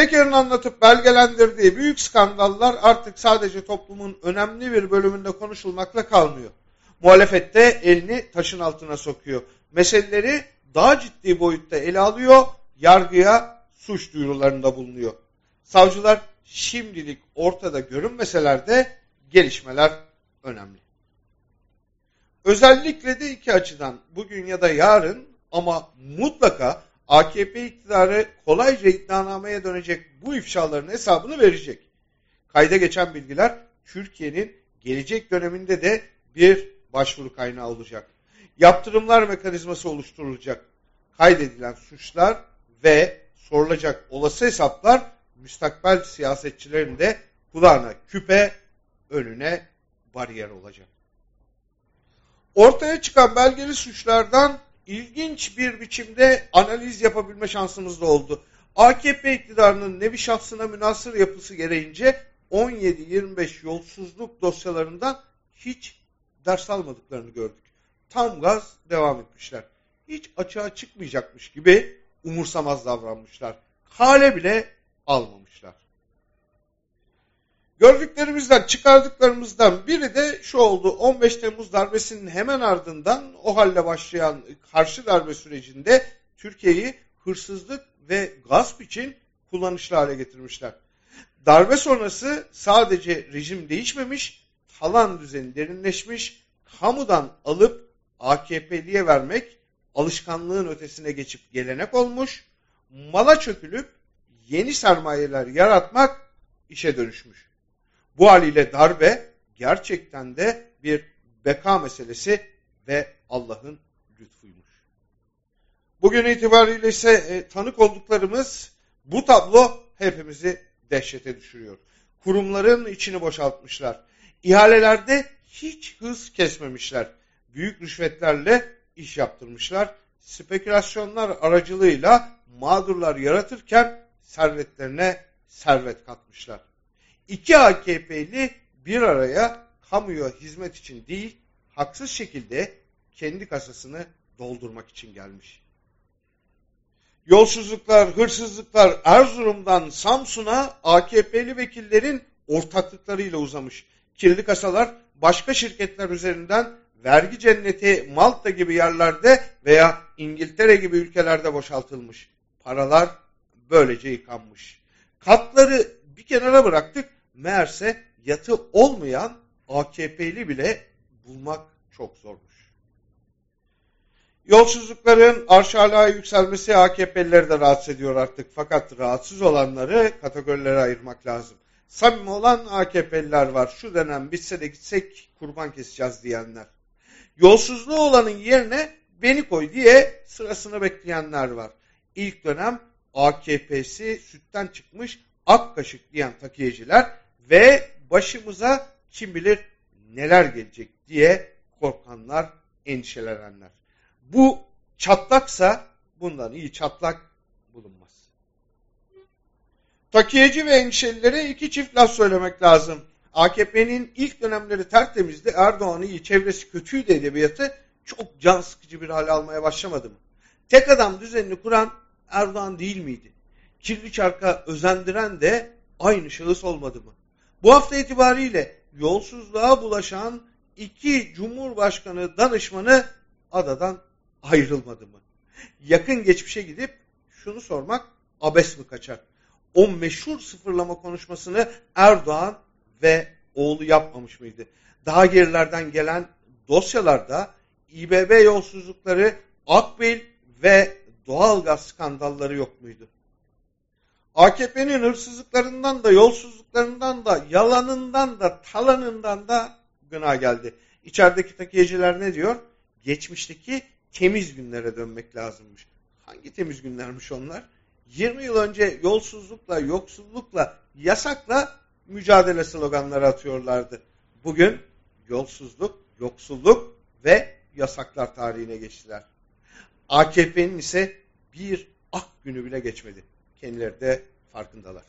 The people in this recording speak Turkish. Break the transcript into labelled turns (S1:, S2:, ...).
S1: Peker'in anlatıp belgelendirdiği büyük skandallar artık sadece toplumun önemli bir bölümünde konuşulmakla kalmıyor. Muhalefette elini taşın altına sokuyor. Meseleleri daha ciddi boyutta ele alıyor, yargıya suç duyurularında bulunuyor. Savcılar şimdilik ortada görünmeseler de gelişmeler önemli. Özellikle de iki açıdan bugün ya da yarın ama mutlaka AKP iktidarı kolayca iddianameye dönecek bu ifşaların hesabını verecek. Kayda geçen bilgiler Türkiye'nin gelecek döneminde de bir başvuru kaynağı olacak. Yaptırımlar mekanizması oluşturulacak. Kaydedilen suçlar ve sorulacak olası hesaplar müstakbel siyasetçilerin de kulağına küpe, önüne bariyer olacak. Ortaya çıkan belgeli suçlardan ilginç bir biçimde analiz yapabilme şansımız da oldu. AKP iktidarının nevi şahsına münasır yapısı gereğince 17-25 yolsuzluk dosyalarından hiç ders almadıklarını gördük. Tam gaz devam etmişler. Hiç açığa çıkmayacakmış gibi umursamaz davranmışlar. Kale bile almamışlar. Gördüklerimizden, çıkardıklarımızdan biri de şu oldu. 15 Temmuz darbesinin hemen ardından o halle başlayan karşı darbe sürecinde Türkiye'yi hırsızlık ve gasp için kullanışlı hale getirmişler. Darbe sonrası sadece rejim değişmemiş, talan düzeni derinleşmiş, kamudan alıp AKP'liye vermek alışkanlığın ötesine geçip gelenek olmuş, mala çökülüp yeni sermayeler yaratmak işe dönüşmüş. Bu haliyle darbe gerçekten de bir beka meselesi ve Allah'ın lütfuymuş. Bugün itibariyle ise e, tanık olduklarımız bu tablo hepimizi dehşete düşürüyor. Kurumların içini boşaltmışlar. İhalelerde hiç hız kesmemişler. Büyük rüşvetlerle iş yaptırmışlar. Spekülasyonlar aracılığıyla mağdurlar yaratırken servetlerine servet katmışlar. İki AKP'li bir araya kamuya hizmet için değil, haksız şekilde kendi kasasını doldurmak için gelmiş. Yolsuzluklar, hırsızlıklar Erzurum'dan Samsun'a AKP'li vekillerin ortaklıklarıyla uzamış. Kirli kasalar başka şirketler üzerinden vergi cenneti Malta gibi yerlerde veya İngiltere gibi ülkelerde boşaltılmış. Paralar böylece yıkanmış. Katları bir kenara bıraktık. Meğerse yatı olmayan AKP'li bile bulmak çok zormuş. Yolsuzlukların arşalığa yükselmesi AKP'lileri de rahatsız ediyor artık. Fakat rahatsız olanları kategorilere ayırmak lazım. Samimi olan AKP'liler var. Şu dönem bitse de gitsek kurban keseceğiz diyenler. Yolsuzluğu olanın yerine beni koy diye sırasını bekleyenler var. İlk dönem AKP'si sütten çıkmış ak kaşık diyen takiyeciler ve başımıza kim bilir neler gelecek diye korkanlar, endişelenenler. Bu çatlaksa bundan iyi çatlak bulunmaz. Takiyeci ve endişelilere iki çift laf söylemek lazım. AKP'nin ilk dönemleri tertemizdi. Erdoğan'ı iyi, çevresi kötüydü edebiyatı. Çok can sıkıcı bir hale almaya başlamadı mı? Tek adam düzenini kuran Erdoğan değil miydi? Kirli çarka özendiren de aynı şahıs olmadı mı? Bu hafta itibariyle yolsuzluğa bulaşan iki Cumhurbaşkanı danışmanı adadan ayrılmadı mı? Yakın geçmişe gidip şunu sormak abes mi kaçar? O meşhur sıfırlama konuşmasını Erdoğan ve oğlu yapmamış mıydı? Daha gerilerden gelen dosyalarda İBB yolsuzlukları, Akbil ve doğalgaz skandalları yok muydu? AKP'nin hırsızlıklarından da, yolsuzluklarından da, yalanından da, talanından da gına geldi. İçerideki takiyeciler ne diyor? Geçmişteki temiz günlere dönmek lazımmış. Hangi temiz günlermiş onlar? 20 yıl önce yolsuzlukla, yoksullukla, yasakla mücadele sloganları atıyorlardı. Bugün yolsuzluk, yoksulluk ve yasaklar tarihine geçtiler. AKP'nin ise bir ak günü bile geçmedi. Kendileri de farkındalar.